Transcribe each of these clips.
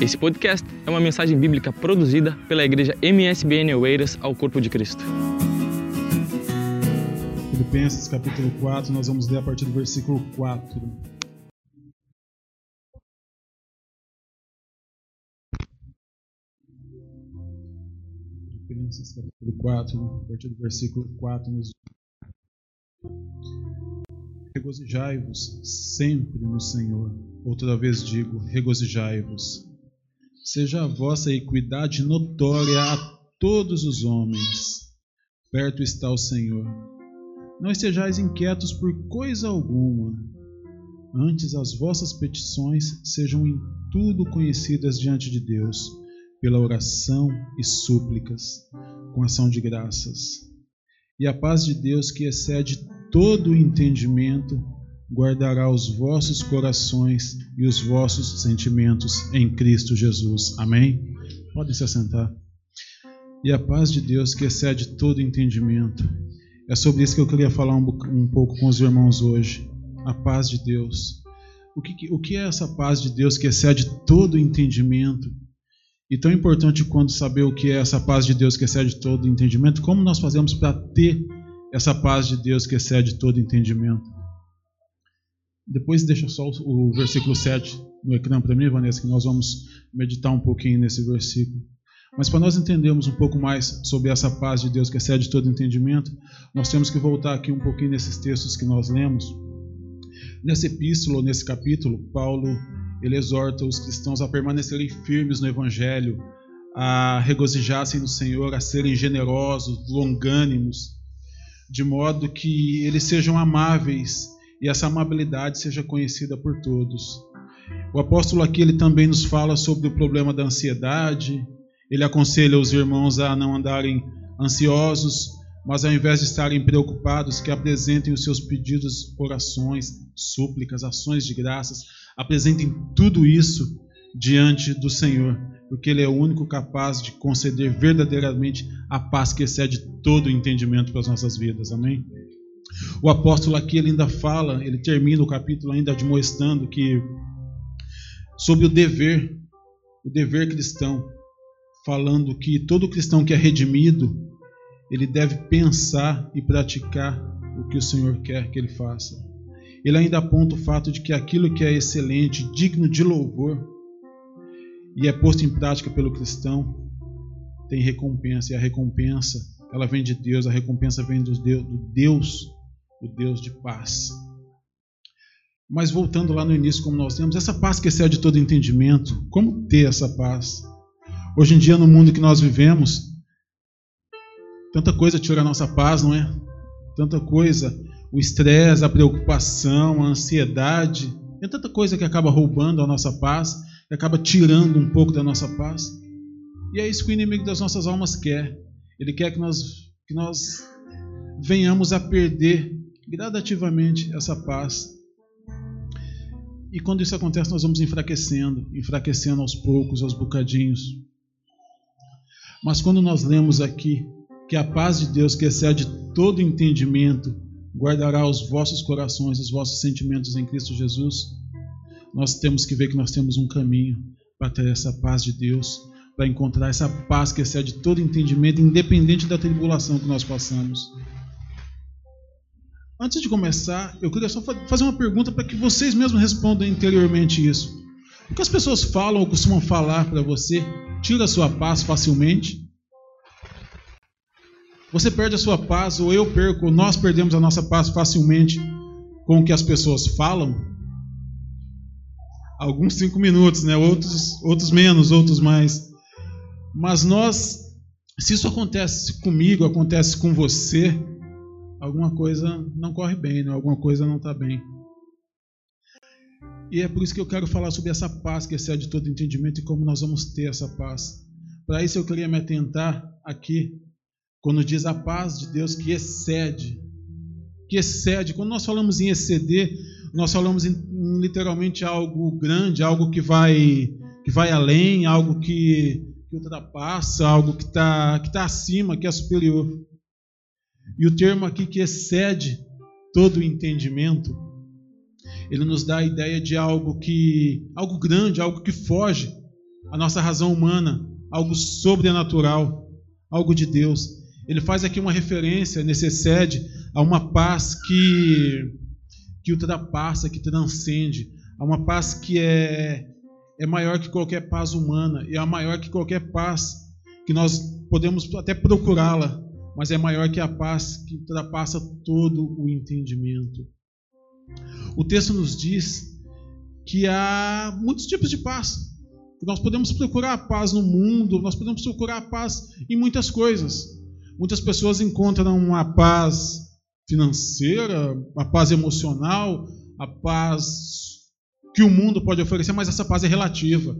Esse podcast é uma mensagem bíblica produzida pela igreja MSBN Oeiras ao Corpo de Cristo. Filipenses capítulo 4, nós vamos ler a partir do versículo 4. Filipenses capítulo 4, a partir do versículo 4 nos Regozijai-vos sempre no Senhor. Outra vez digo, regozijai-vos. Seja a vossa equidade notória a todos os homens. Perto está o Senhor. Não estejais inquietos por coisa alguma. Antes as vossas petições sejam em tudo conhecidas diante de Deus, pela oração e súplicas, com ação de graças. E a paz de Deus, que excede todo o entendimento, guardará os vossos corações e os vossos sentimentos em Cristo Jesus. Amém? Podem se assentar. E a paz de Deus, que excede todo entendimento. É sobre isso que eu queria falar um, um pouco com os irmãos hoje. A paz de Deus. O que, o que é essa paz de Deus que excede todo entendimento? E tão importante quanto saber o que é essa paz de Deus que excede todo entendimento, como nós fazemos para ter essa paz de Deus que excede todo entendimento. Depois deixa só o versículo 7 no ecrã para mim, Vanessa, que nós vamos meditar um pouquinho nesse versículo. Mas para nós entendermos um pouco mais sobre essa paz de Deus que excede todo entendimento, nós temos que voltar aqui um pouquinho nesses textos que nós lemos. Nessa epístola, nesse capítulo, Paulo ele exorta os cristãos a permanecerem firmes no evangelho, a regozijar-se no Senhor, a serem generosos, longânimos, de modo que eles sejam amáveis e essa amabilidade seja conhecida por todos. O apóstolo aqui ele também nos fala sobre o problema da ansiedade. Ele aconselha os irmãos a não andarem ansiosos, mas ao invés de estarem preocupados, que apresentem os seus pedidos, orações, súplicas, ações de graças, apresentem tudo isso diante do Senhor, porque Ele é o único capaz de conceder verdadeiramente a paz que excede todo o entendimento para as nossas vidas. Amém? O apóstolo aqui ele ainda fala, ele termina o capítulo ainda admoestando que sobre o dever, o dever cristão, falando que todo cristão que é redimido, ele deve pensar e praticar o que o Senhor quer que ele faça. Ele ainda aponta o fato de que aquilo que é excelente, digno de louvor, e é posto em prática pelo cristão, tem recompensa. E a recompensa, ela vem de Deus, a recompensa vem do Deus, do Deus, o Deus de paz. Mas voltando lá no início, como nós temos, essa paz que excede todo entendimento, como ter essa paz? Hoje em dia, no mundo que nós vivemos, tanta coisa tira a nossa paz, não é? Tanta coisa, o estresse, a preocupação, a ansiedade, tem tanta coisa que acaba roubando a nossa paz que acaba tirando um pouco da nossa paz. E é isso que o inimigo das nossas almas quer. Ele quer que nós, que nós venhamos a perder gradativamente essa paz. E quando isso acontece, nós vamos enfraquecendo, enfraquecendo aos poucos, aos bocadinhos. Mas quando nós lemos aqui que a paz de Deus, que excede todo entendimento, guardará os vossos corações, os vossos sentimentos em Cristo Jesus, nós temos que ver que nós temos um caminho para ter essa paz de Deus, para encontrar essa paz que excede todo entendimento, independente da tribulação que nós passamos. Antes de começar, eu queria só fazer uma pergunta para que vocês mesmos respondam interiormente isso. O que as pessoas falam ou costumam falar para você tira a sua paz facilmente? Você perde a sua paz, ou eu perco, ou nós perdemos a nossa paz facilmente com o que as pessoas falam? alguns cinco minutos, né? outros, outros menos, outros mais. Mas nós, se isso acontece comigo, acontece com você, alguma coisa não corre bem, né? alguma coisa não está bem. E é por isso que eu quero falar sobre essa paz que excede todo entendimento e como nós vamos ter essa paz. Para isso eu queria me atentar aqui, quando diz a paz de Deus que excede. Que excede. Quando nós falamos em exceder, nós falamos em, literalmente algo grande, algo que vai, que vai além, algo que, que ultrapassa, algo que está que tá acima, que é superior. E o termo aqui que excede todo o entendimento, ele nos dá a ideia de algo que algo grande, algo que foge a nossa razão humana, algo sobrenatural, algo de Deus. Ele faz aqui uma referência, nesse excede, a uma paz que, que ultrapassa, que transcende, a uma paz que é, é maior que qualquer paz humana, e é maior que qualquer paz que nós podemos até procurá-la, mas é maior que a paz que ultrapassa todo o entendimento. O texto nos diz que há muitos tipos de paz. Nós podemos procurar a paz no mundo, nós podemos procurar a paz em muitas coisas. Muitas pessoas encontram a paz financeira, a paz emocional, a paz que o mundo pode oferecer, mas essa paz é relativa.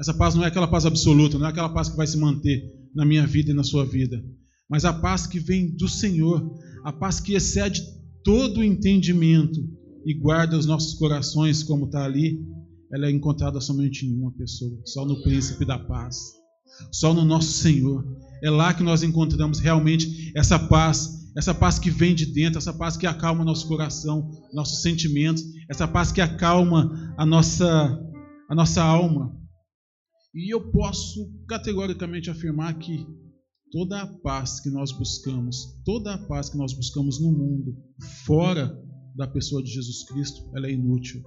Essa paz não é aquela paz absoluta, não é aquela paz que vai se manter na minha vida e na sua vida, mas a paz que vem do Senhor, a paz que excede todo o entendimento e guarda os nossos corações, como está ali, ela é encontrada somente em uma pessoa, só no Príncipe da Paz, só no nosso Senhor. É lá que nós encontramos realmente essa paz, essa paz que vem de dentro, essa paz que acalma nosso coração, nossos sentimentos, essa paz que acalma a nossa, a nossa alma. E eu posso categoricamente afirmar que toda a paz que nós buscamos, toda a paz que nós buscamos no mundo, fora da pessoa de Jesus Cristo, ela é inútil.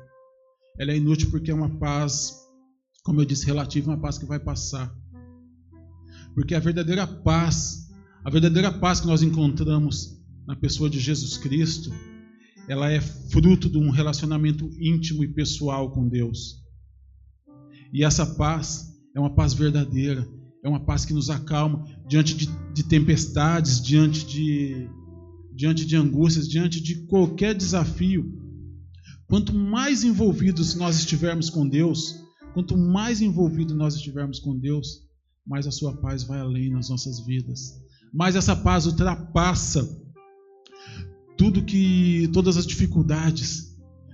Ela é inútil porque é uma paz, como eu disse, relativa, uma paz que vai passar. Porque a verdadeira paz, a verdadeira paz que nós encontramos na pessoa de Jesus Cristo, ela é fruto de um relacionamento íntimo e pessoal com Deus. E essa paz é uma paz verdadeira, é uma paz que nos acalma diante de, de tempestades, diante de, diante de angústias, diante de qualquer desafio. Quanto mais envolvidos nós estivermos com Deus, quanto mais envolvido nós estivermos com Deus, mais a sua paz vai além nas nossas vidas. Mais essa paz ultrapassa tudo que todas as dificuldades.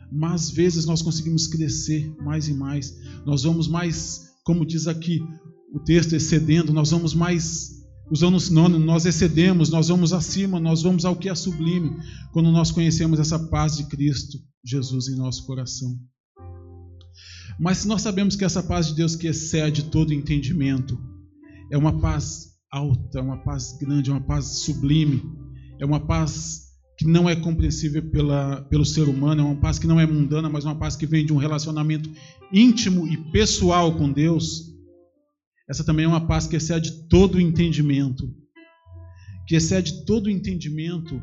Mais vezes nós conseguimos crescer mais e mais. Nós vamos mais, como diz aqui o texto excedendo, nós vamos mais Usando o sinônimo, nós excedemos, nós vamos acima, nós vamos ao que é sublime, quando nós conhecemos essa paz de Cristo, Jesus, em nosso coração. Mas se nós sabemos que essa paz de Deus que excede todo entendimento, é uma paz alta, é uma paz grande, é uma paz sublime, é uma paz que não é compreensível pela, pelo ser humano, é uma paz que não é mundana, mas uma paz que vem de um relacionamento íntimo e pessoal com Deus. Essa também é uma paz que excede todo o entendimento. Que excede todo o entendimento.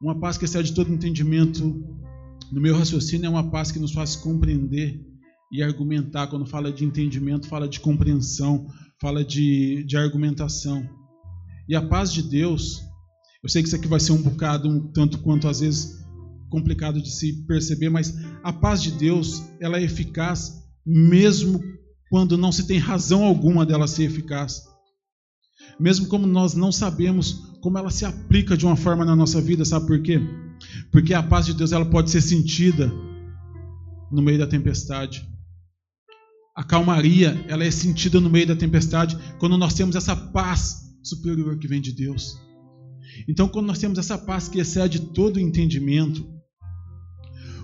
Uma paz que excede todo o entendimento, no meu raciocínio, é uma paz que nos faz compreender e argumentar. Quando fala de entendimento, fala de compreensão, fala de, de argumentação. E a paz de Deus, eu sei que isso aqui vai ser um bocado, um tanto quanto às vezes complicado de se perceber, mas a paz de Deus, ela é eficaz mesmo quando não se tem razão alguma dela ser eficaz. Mesmo como nós não sabemos como ela se aplica de uma forma na nossa vida, sabe por quê? Porque a paz de Deus ela pode ser sentida no meio da tempestade. A calmaria, ela é sentida no meio da tempestade quando nós temos essa paz superior que vem de Deus. Então, quando nós temos essa paz que excede todo o entendimento,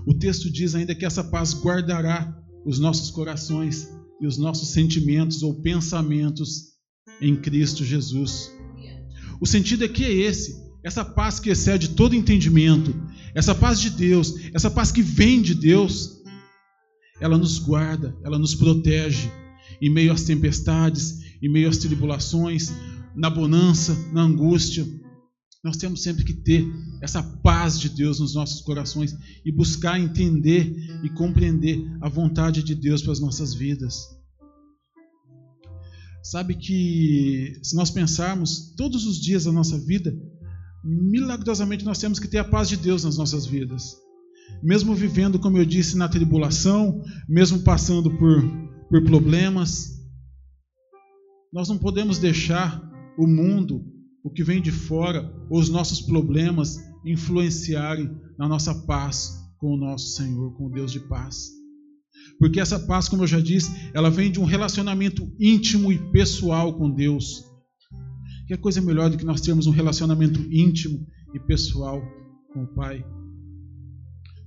o texto diz ainda que essa paz guardará os nossos corações e os nossos sentimentos ou pensamentos em Cristo Jesus. O sentido aqui é esse: essa paz que excede todo entendimento, essa paz de Deus, essa paz que vem de Deus, ela nos guarda, ela nos protege em meio às tempestades, em meio às tribulações, na bonança, na angústia. Nós temos sempre que ter essa paz de Deus nos nossos corações e buscar entender e compreender a vontade de Deus para as nossas vidas. Sabe que se nós pensarmos todos os dias da nossa vida, milagrosamente nós temos que ter a paz de Deus nas nossas vidas. Mesmo vivendo, como eu disse, na tribulação, mesmo passando por, por problemas, nós não podemos deixar o mundo o que vem de fora, ou os nossos problemas influenciarem na nossa paz com o nosso Senhor, com o Deus de paz. Porque essa paz, como eu já disse, ela vem de um relacionamento íntimo e pessoal com Deus. Que coisa melhor do que nós termos um relacionamento íntimo e pessoal com o Pai?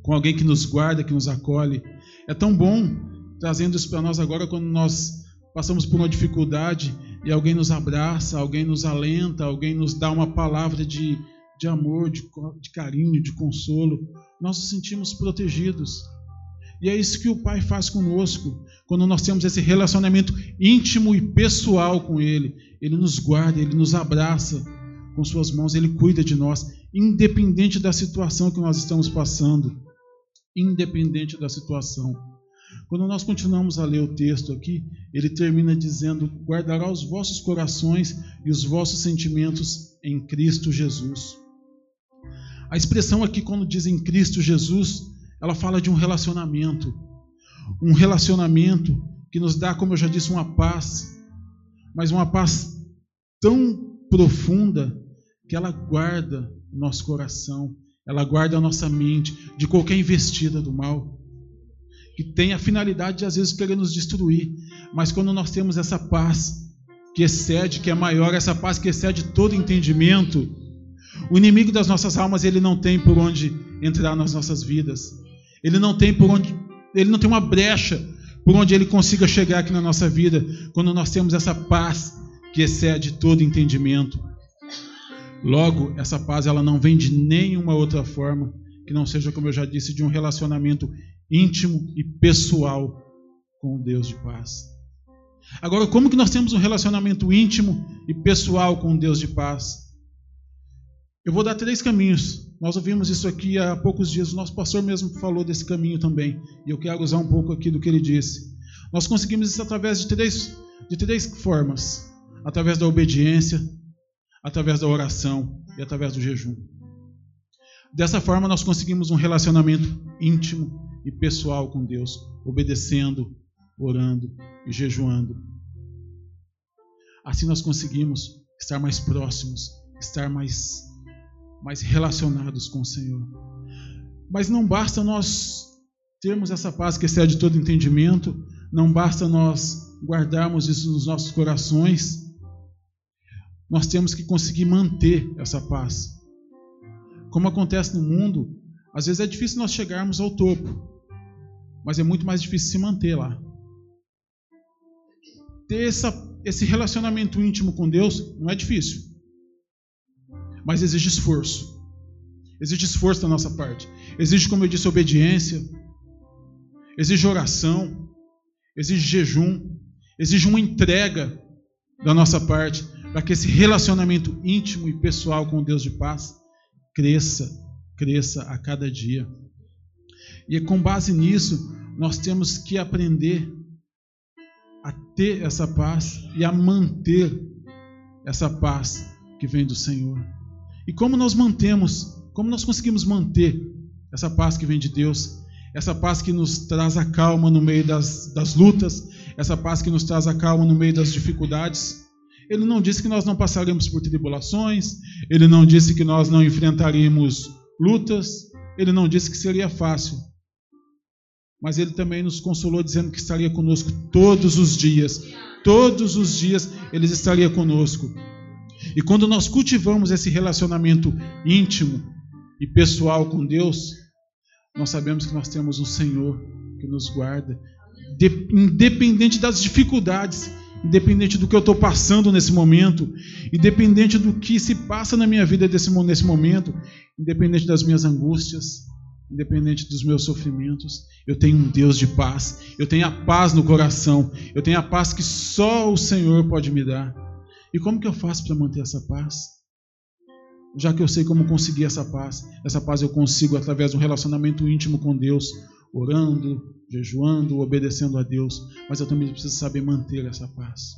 Com alguém que nos guarda, que nos acolhe. É tão bom trazendo isso para nós agora quando nós passamos por uma dificuldade e alguém nos abraça, alguém nos alenta, alguém nos dá uma palavra de, de amor, de, de carinho, de consolo, nós nos sentimos protegidos. E é isso que o Pai faz conosco, quando nós temos esse relacionamento íntimo e pessoal com Ele. Ele nos guarda, Ele nos abraça com Suas mãos, Ele cuida de nós, independente da situação que nós estamos passando. Independente da situação. Quando nós continuamos a ler o texto aqui, ele termina dizendo: Guardará os vossos corações e os vossos sentimentos em Cristo Jesus. A expressão aqui, quando diz em Cristo Jesus, ela fala de um relacionamento. Um relacionamento que nos dá, como eu já disse, uma paz, mas uma paz tão profunda que ela guarda o nosso coração, ela guarda a nossa mente de qualquer investida do mal que tem a finalidade de às vezes querer nos destruir. Mas quando nós temos essa paz que excede, que é maior, essa paz que excede todo entendimento, o inimigo das nossas almas, ele não tem por onde entrar nas nossas vidas. Ele não tem por onde, ele não tem uma brecha por onde ele consiga chegar aqui na nossa vida, quando nós temos essa paz que excede todo entendimento. Logo, essa paz ela não vem de nenhuma outra forma que não seja, como eu já disse, de um relacionamento íntimo e pessoal com o Deus de paz. Agora, como que nós temos um relacionamento íntimo e pessoal com o Deus de paz? Eu vou dar três caminhos. Nós ouvimos isso aqui há poucos dias. O nosso pastor mesmo falou desse caminho também. E eu quero usar um pouco aqui do que ele disse. Nós conseguimos isso através de três, de três formas: através da obediência, através da oração e através do jejum. Dessa forma, nós conseguimos um relacionamento íntimo e pessoal com Deus, obedecendo, orando e jejuando. Assim nós conseguimos estar mais próximos, estar mais, mais relacionados com o Senhor. Mas não basta nós termos essa paz que excede todo entendimento, não basta nós guardarmos isso nos nossos corações, nós temos que conseguir manter essa paz. Como acontece no mundo, às vezes é difícil nós chegarmos ao topo, mas é muito mais difícil se manter lá. Ter essa, esse relacionamento íntimo com Deus não é difícil, mas exige esforço. Exige esforço da nossa parte. Exige, como eu disse, obediência. Exige oração. Exige jejum. Exige uma entrega da nossa parte para que esse relacionamento íntimo e pessoal com Deus de paz cresça, cresça a cada dia. E com base nisso, nós temos que aprender a ter essa paz e a manter essa paz que vem do Senhor. E como nós mantemos, como nós conseguimos manter essa paz que vem de Deus, essa paz que nos traz a calma no meio das, das lutas, essa paz que nos traz a calma no meio das dificuldades. Ele não disse que nós não passaremos por tribulações, ele não disse que nós não enfrentaríamos lutas, ele não disse que seria fácil, mas ele também nos consolou dizendo que estaria conosco todos os dias. Todos os dias ele estaria conosco. E quando nós cultivamos esse relacionamento íntimo e pessoal com Deus, nós sabemos que nós temos um Senhor que nos guarda, independente das dificuldades, independente do que eu estou passando nesse momento, independente do que se passa na minha vida nesse momento, independente das minhas angústias, independente dos meus sofrimentos, eu tenho um Deus de paz, eu tenho a paz no coração, eu tenho a paz que só o Senhor pode me dar. E como que eu faço para manter essa paz? Já que eu sei como conseguir essa paz, essa paz eu consigo através de um relacionamento íntimo com Deus, orando, jejuando, obedecendo a Deus, mas eu também preciso saber manter essa paz.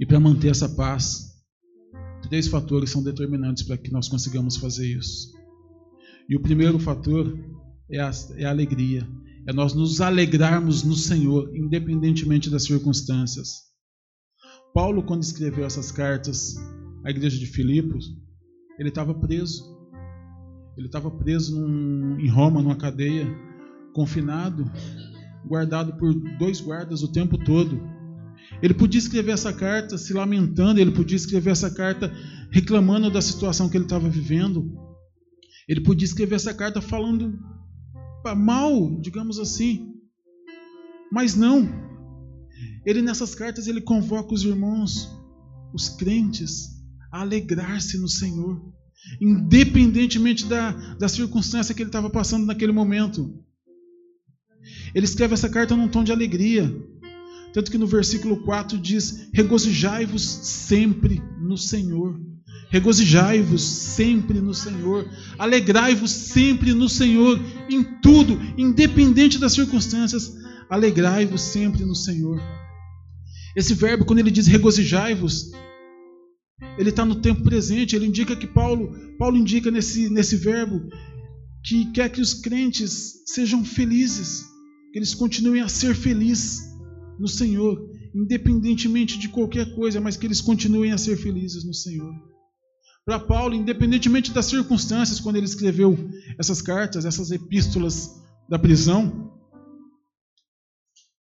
E para manter essa paz, três fatores são determinantes para que nós consigamos fazer isso. E o primeiro fator é a, é a alegria. É nós nos alegrarmos no Senhor, independentemente das circunstâncias. Paulo, quando escreveu essas cartas à igreja de Filipos, ele estava preso. Ele estava preso num, em Roma, numa cadeia, confinado, guardado por dois guardas o tempo todo. Ele podia escrever essa carta se lamentando, ele podia escrever essa carta reclamando da situação que ele estava vivendo. Ele podia escrever essa carta falando mal, digamos assim. Mas não. ele nessas cartas ele convoca os irmãos, os crentes, a alegrar-se no Senhor, independentemente da, da circunstância que ele estava passando naquele momento. Ele escreve essa carta num tom de alegria. Tanto que no versículo 4 diz: Regozijai-vos sempre no Senhor. Regozijai-vos sempre no Senhor. Alegrai-vos sempre no Senhor, em tudo, independente das circunstâncias. Alegrai-vos sempre no Senhor. Esse verbo, quando ele diz regozijai-vos, ele está no tempo presente. Ele indica que Paulo, Paulo indica nesse, nesse verbo que quer que os crentes sejam felizes, que eles continuem a ser felizes no Senhor, independentemente de qualquer coisa, mas que eles continuem a ser felizes no Senhor. Para Paulo, independentemente das circunstâncias, quando ele escreveu essas cartas, essas epístolas da prisão,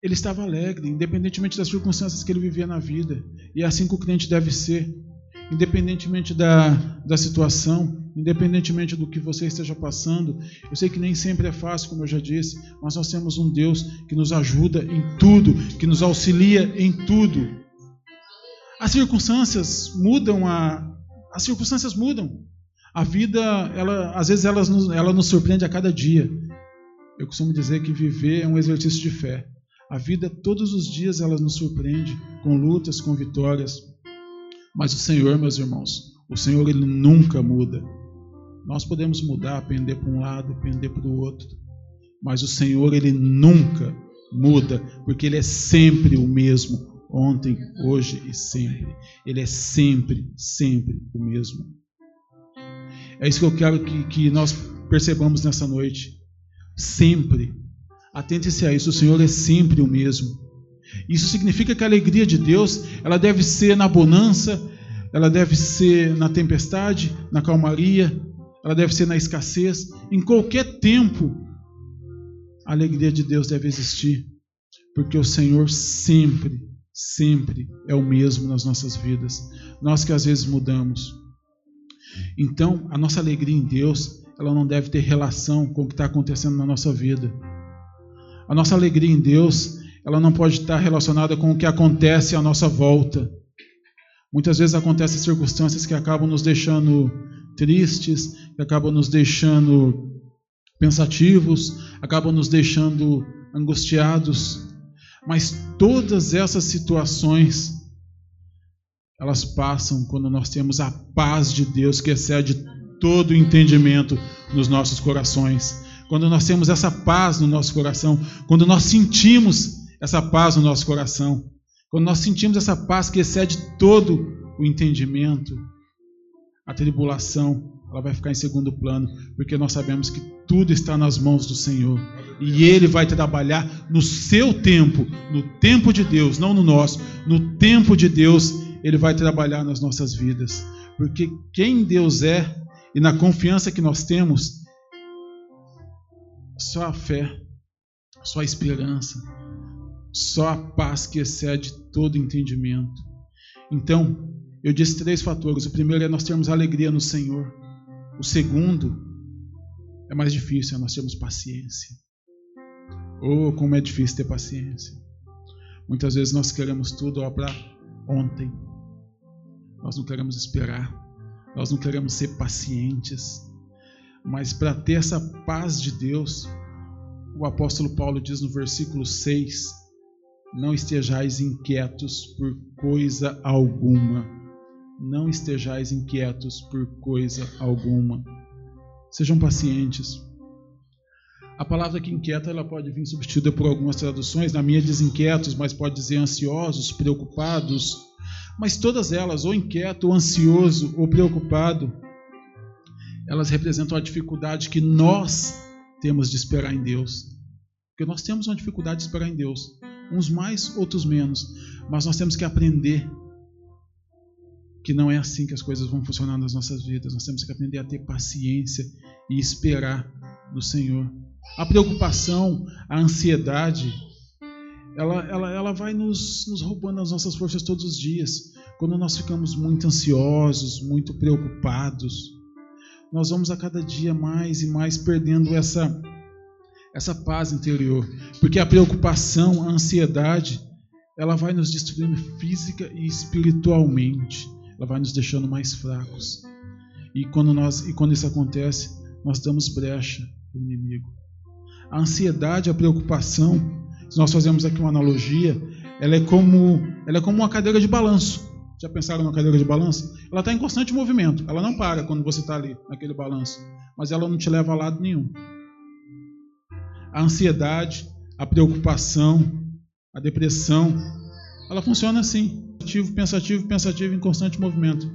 ele estava alegre, independentemente das circunstâncias que ele vivia na vida. E é assim que o crente deve ser, independentemente da, da situação, independentemente do que você esteja passando. Eu sei que nem sempre é fácil, como eu já disse, mas nós temos um Deus que nos ajuda em tudo, que nos auxilia em tudo. As circunstâncias mudam a, as circunstâncias mudam. A vida, ela, às vezes, ela nos, ela nos surpreende a cada dia. Eu costumo dizer que viver é um exercício de fé. A vida, todos os dias, ela nos surpreende com lutas, com vitórias. Mas o Senhor, meus irmãos, o Senhor, ele nunca muda. Nós podemos mudar, pender para um lado, pender para o outro. Mas o Senhor, ele nunca muda, porque ele é sempre o mesmo, ontem, hoje e sempre. Ele é sempre, sempre o mesmo. É isso que eu quero que, que nós percebamos nessa noite. Sempre. Atente-se a isso, o Senhor é sempre o mesmo. Isso significa que a alegria de Deus, ela deve ser na bonança, ela deve ser na tempestade, na calmaria, ela deve ser na escassez, em qualquer tempo, a alegria de Deus deve existir, porque o Senhor sempre, sempre é o mesmo nas nossas vidas. Nós que às vezes mudamos. Então, a nossa alegria em Deus, ela não deve ter relação com o que está acontecendo na nossa vida. A nossa alegria em Deus, ela não pode estar relacionada com o que acontece à nossa volta. Muitas vezes acontecem circunstâncias que acabam nos deixando tristes, que acabam nos deixando pensativos, acabam nos deixando angustiados. Mas todas essas situações elas passam quando nós temos a paz de Deus que excede todo o entendimento nos nossos corações. Quando nós temos essa paz no nosso coração, quando nós sentimos essa paz no nosso coração, quando nós sentimos essa paz que excede todo o entendimento, a tribulação ela vai ficar em segundo plano, porque nós sabemos que tudo está nas mãos do Senhor. E Ele vai trabalhar no seu tempo, no tempo de Deus, não no nosso, no tempo de Deus, Ele vai trabalhar nas nossas vidas. Porque quem Deus é e na confiança que nós temos, só a fé, só a esperança, só a paz que excede todo entendimento. Então, eu disse três fatores. O primeiro é nós termos alegria no Senhor. O segundo é mais difícil, é nós termos paciência. Oh, como é difícil ter paciência. Muitas vezes nós queremos tudo para ontem. Nós não queremos esperar. Nós não queremos ser pacientes. Mas para ter essa paz de Deus, o apóstolo Paulo diz no versículo 6: Não estejais inquietos por coisa alguma não estejais inquietos por coisa alguma. Sejam pacientes. A palavra que inquieta ela pode vir substituída por algumas traduções. Na minha diz inquietos, mas pode dizer ansiosos, preocupados. Mas todas elas, ou inquieto, ou ansioso, ou preocupado, elas representam a dificuldade que nós temos de esperar em Deus. Porque nós temos uma dificuldade de esperar em Deus. Uns mais, outros menos. Mas nós temos que aprender que não é assim que as coisas vão funcionar nas nossas vidas. Nós temos que aprender a ter paciência e esperar no Senhor. A preocupação, a ansiedade, ela, ela, ela vai nos, nos roubando as nossas forças todos os dias. Quando nós ficamos muito ansiosos, muito preocupados, nós vamos a cada dia mais e mais perdendo essa, essa paz interior. Porque a preocupação, a ansiedade, ela vai nos destruindo física e espiritualmente. Ela vai nos deixando mais fracos. E quando, nós, e quando isso acontece, nós damos brecha para o inimigo. A ansiedade, a preocupação, se nós fazemos aqui uma analogia, ela é como, ela é como uma cadeira de balanço. Já pensaram numa cadeira de balanço? Ela está em constante movimento. Ela não para quando você está ali naquele balanço. Mas ela não te leva a lado nenhum. A ansiedade, a preocupação, a depressão, ela funciona assim. Pensativo, pensativo, pensativo em constante movimento.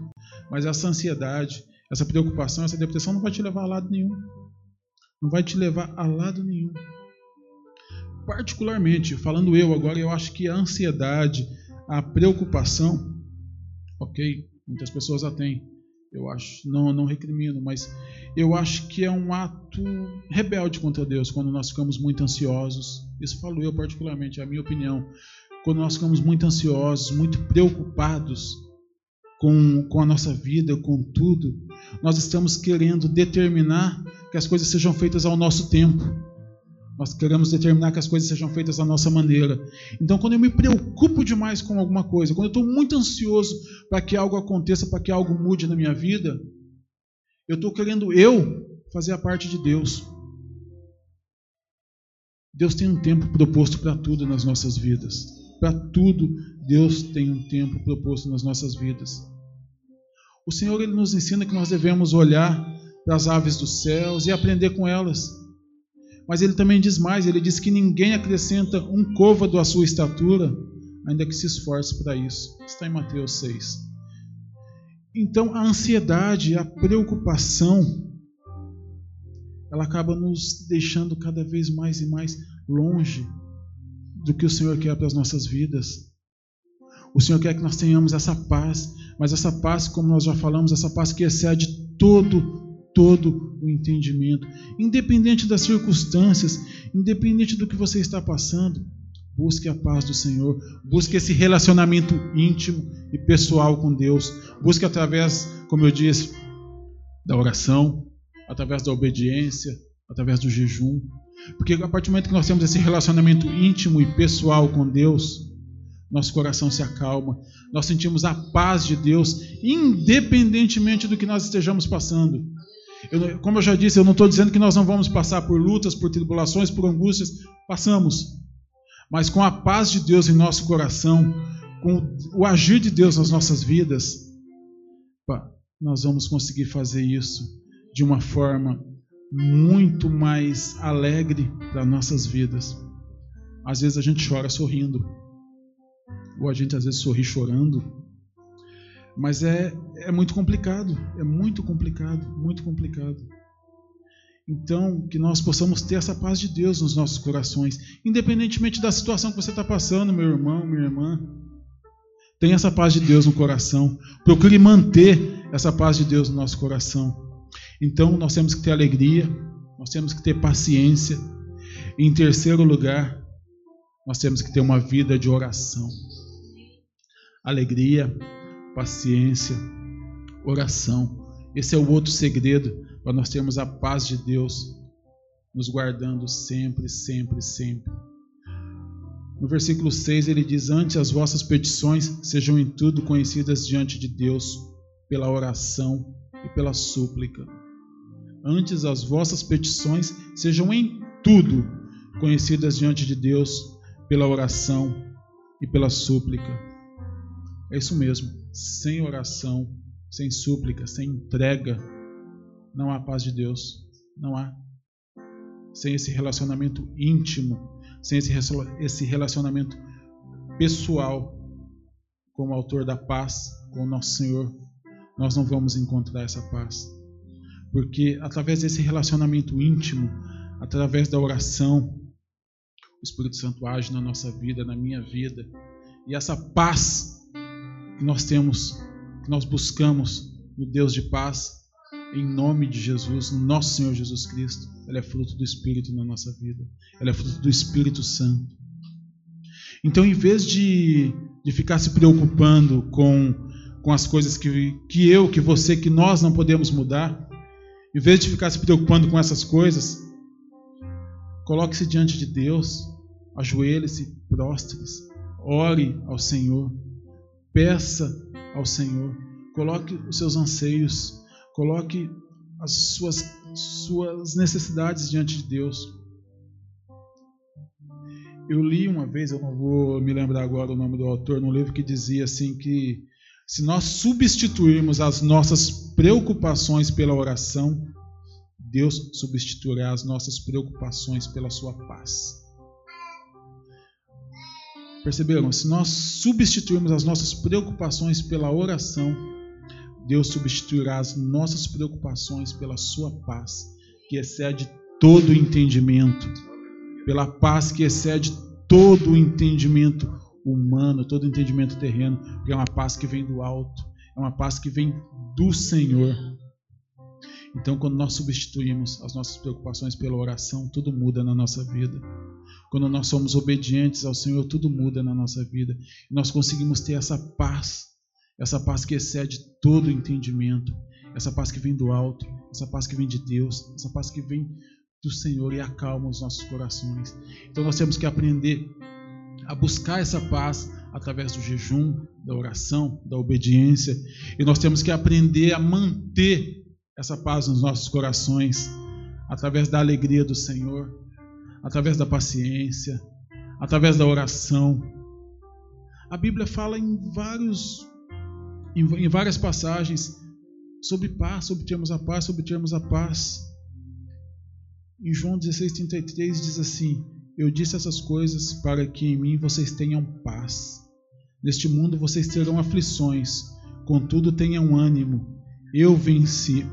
Mas essa ansiedade, essa preocupação, essa depressão não vai te levar a lado nenhum. Não vai te levar a lado nenhum. Particularmente, falando eu agora, eu acho que a ansiedade, a preocupação, ok, muitas pessoas a têm, eu acho, não, não recrimino, mas eu acho que é um ato rebelde contra Deus quando nós ficamos muito ansiosos. Isso falo eu particularmente, é a minha opinião. Quando nós ficamos muito ansiosos, muito preocupados com, com a nossa vida, com tudo, nós estamos querendo determinar que as coisas sejam feitas ao nosso tempo. Nós queremos determinar que as coisas sejam feitas da nossa maneira. Então, quando eu me preocupo demais com alguma coisa, quando eu estou muito ansioso para que algo aconteça, para que algo mude na minha vida, eu estou querendo eu fazer a parte de Deus. Deus tem um tempo proposto para tudo nas nossas vidas. Para tudo, Deus tem um tempo proposto nas nossas vidas. O Senhor ele nos ensina que nós devemos olhar para as aves dos céus e aprender com elas. Mas ele também diz mais: ele diz que ninguém acrescenta um côvado à sua estatura, ainda que se esforce para isso. Está em Mateus 6. Então, a ansiedade, a preocupação, ela acaba nos deixando cada vez mais e mais longe do que o Senhor quer para as nossas vidas. O Senhor quer que nós tenhamos essa paz, mas essa paz, como nós já falamos, essa paz que excede todo todo o entendimento, independente das circunstâncias, independente do que você está passando. Busque a paz do Senhor, busque esse relacionamento íntimo e pessoal com Deus. Busque através, como eu disse, da oração, através da obediência, através do jejum. Porque a partir do momento que nós temos esse relacionamento íntimo e pessoal com Deus, nosso coração se acalma, nós sentimos a paz de Deus, independentemente do que nós estejamos passando. Eu, como eu já disse, eu não estou dizendo que nós não vamos passar por lutas, por tribulações, por angústias. Passamos. Mas com a paz de Deus em nosso coração, com o agir de Deus nas nossas vidas, nós vamos conseguir fazer isso de uma forma muito mais alegre para nossas vidas. Às vezes a gente chora sorrindo, ou a gente às vezes sorri chorando, mas é, é muito complicado, é muito complicado, muito complicado. Então, que nós possamos ter essa paz de Deus nos nossos corações, independentemente da situação que você está passando, meu irmão, minha irmã. Tenha essa paz de Deus no coração. Procure manter essa paz de Deus no nosso coração. Então, nós temos que ter alegria, nós temos que ter paciência. E, em terceiro lugar, nós temos que ter uma vida de oração. Alegria, paciência, oração. Esse é o outro segredo para nós termos a paz de Deus nos guardando sempre, sempre, sempre. No versículo 6 ele diz: Antes as vossas petições sejam em tudo conhecidas diante de Deus pela oração e pela súplica. Antes as vossas petições sejam em tudo conhecidas diante de Deus pela oração e pela súplica. É isso mesmo. Sem oração, sem súplica, sem entrega, não há paz de Deus. Não há. Sem esse relacionamento íntimo, sem esse relacionamento pessoal com o Autor da paz, com o nosso Senhor, nós não vamos encontrar essa paz. Porque através desse relacionamento íntimo, através da oração, o Espírito Santo age na nossa vida, na minha vida. E essa paz que nós temos, que nós buscamos no Deus de paz, em nome de Jesus, no nosso Senhor Jesus Cristo, ela é fruto do Espírito na nossa vida, ela é fruto do Espírito Santo. Então, em vez de, de ficar se preocupando com, com as coisas que, que eu, que você, que nós não podemos mudar, em vez de ficar se preocupando com essas coisas, coloque-se diante de Deus, ajoelhe-se, prostre-se ore ao Senhor, peça ao Senhor, coloque os seus anseios, coloque as suas, suas necessidades diante de Deus. Eu li uma vez, eu não vou me lembrar agora o nome do autor, num livro que dizia assim que se nós substituirmos as nossas preocupações pela oração, Deus substituirá as nossas preocupações pela sua paz. Perceberam? Se nós substituirmos as nossas preocupações pela oração, Deus substituirá as nossas preocupações pela sua paz, que excede todo entendimento, pela paz que excede todo entendimento humano, todo entendimento terreno, porque é uma paz que vem do alto, é uma paz que vem do Senhor. Então, quando nós substituímos as nossas preocupações pela oração, tudo muda na nossa vida. Quando nós somos obedientes ao Senhor, tudo muda na nossa vida. Nós conseguimos ter essa paz essa paz que excede todo entendimento, essa paz que vem do alto, essa paz que vem de Deus, essa paz que vem do Senhor e acalma os nossos corações. Então nós temos que aprender a buscar essa paz através do jejum, da oração, da obediência, e nós temos que aprender a manter essa paz nos nossos corações através da alegria do Senhor, através da paciência, através da oração. A Bíblia fala em vários em, em várias passagens sobre paz, sobre termos a paz, sobre termos a paz. Em João 16,33 diz assim: Eu disse essas coisas para que em mim vocês tenham paz. Neste mundo vocês terão aflições, contudo tenham ânimo. Eu venci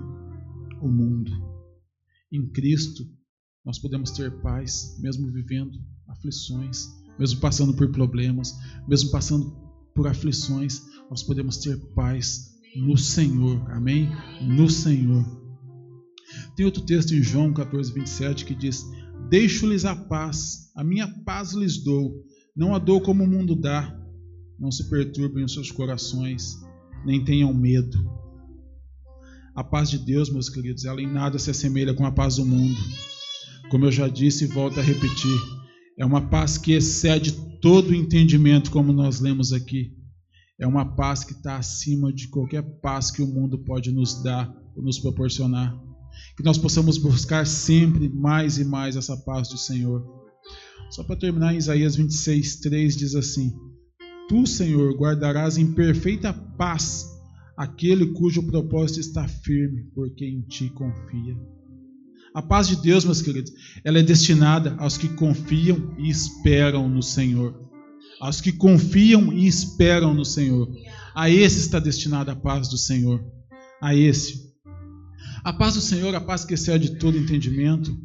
o mundo. Em Cristo nós podemos ter paz, mesmo vivendo aflições, mesmo passando por problemas, mesmo passando por aflições, nós podemos ter paz no Senhor. Amém? No Senhor. Tem outro texto em João 14, 27 que diz: Deixo-lhes a paz, a minha paz lhes dou, não a dou como o mundo dá. Não se perturbem os seus corações, nem tenham medo. A paz de Deus, meus queridos, ela em nada se assemelha com a paz do mundo. Como eu já disse e volto a repetir, é uma paz que excede todo o entendimento, como nós lemos aqui. É uma paz que está acima de qualquer paz que o mundo pode nos dar ou nos proporcionar. Que nós possamos buscar sempre mais e mais essa paz do Senhor. Só para terminar, Isaías 26, 3 diz assim: Tu, Senhor, guardarás em perfeita paz aquele cujo propósito está firme, porque em ti confia. A paz de Deus, meus queridos, ela é destinada aos que confiam e esperam no Senhor aos que confiam e esperam no Senhor. A esse está destinada a paz do Senhor. A esse. A paz do Senhor, a paz que excede todo entendimento,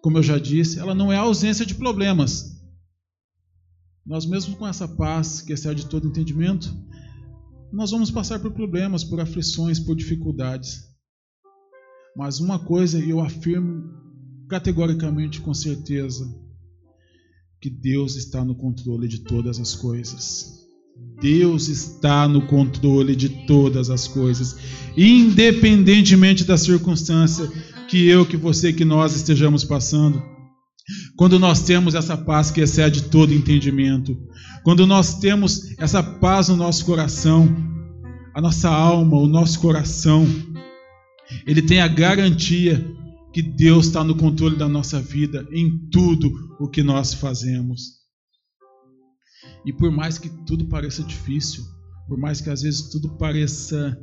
como eu já disse, ela não é a ausência de problemas. Nós, mesmo com essa paz que excede todo entendimento, nós vamos passar por problemas, por aflições, por dificuldades. Mas uma coisa eu afirmo categoricamente com certeza: que Deus está no controle de todas as coisas. Deus está no controle de todas as coisas, independentemente da circunstância que eu, que você, que nós estejamos passando. Quando nós temos essa paz que excede todo entendimento, quando nós temos essa paz no nosso coração, a nossa alma, o nosso coração, ele tem a garantia que Deus está no controle da nossa vida em tudo o que nós fazemos. E por mais que tudo pareça difícil, por mais que às vezes tudo pareça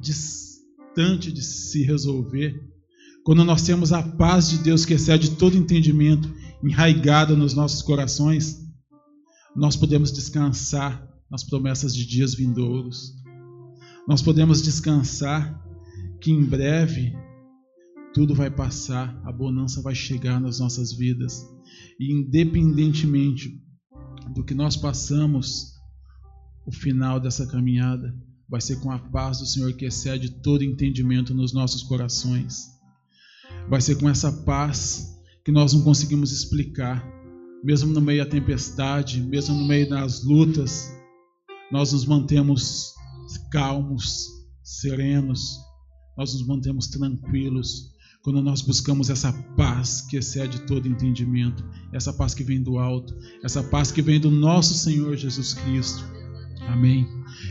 distante de se resolver, quando nós temos a paz de Deus que excede todo entendimento enraigada nos nossos corações, nós podemos descansar nas promessas de dias vindouros. Nós podemos descansar que em breve tudo vai passar, a bonança vai chegar nas nossas vidas. E independentemente do que nós passamos, o final dessa caminhada vai ser com a paz do Senhor que excede todo entendimento nos nossos corações. Vai ser com essa paz que nós não conseguimos explicar, mesmo no meio da tempestade, mesmo no meio das lutas, nós nos mantemos calmos, serenos, nós nos mantemos tranquilos, quando nós buscamos essa paz que excede todo entendimento, essa paz que vem do alto, essa paz que vem do nosso Senhor Jesus Cristo. Amém.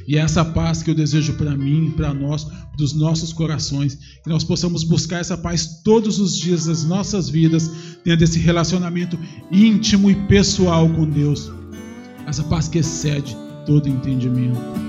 E é essa paz que eu desejo para mim, para nós, dos nossos corações, que nós possamos buscar essa paz todos os dias das nossas vidas, tendo esse relacionamento íntimo e pessoal com Deus. Essa paz que excede todo entendimento.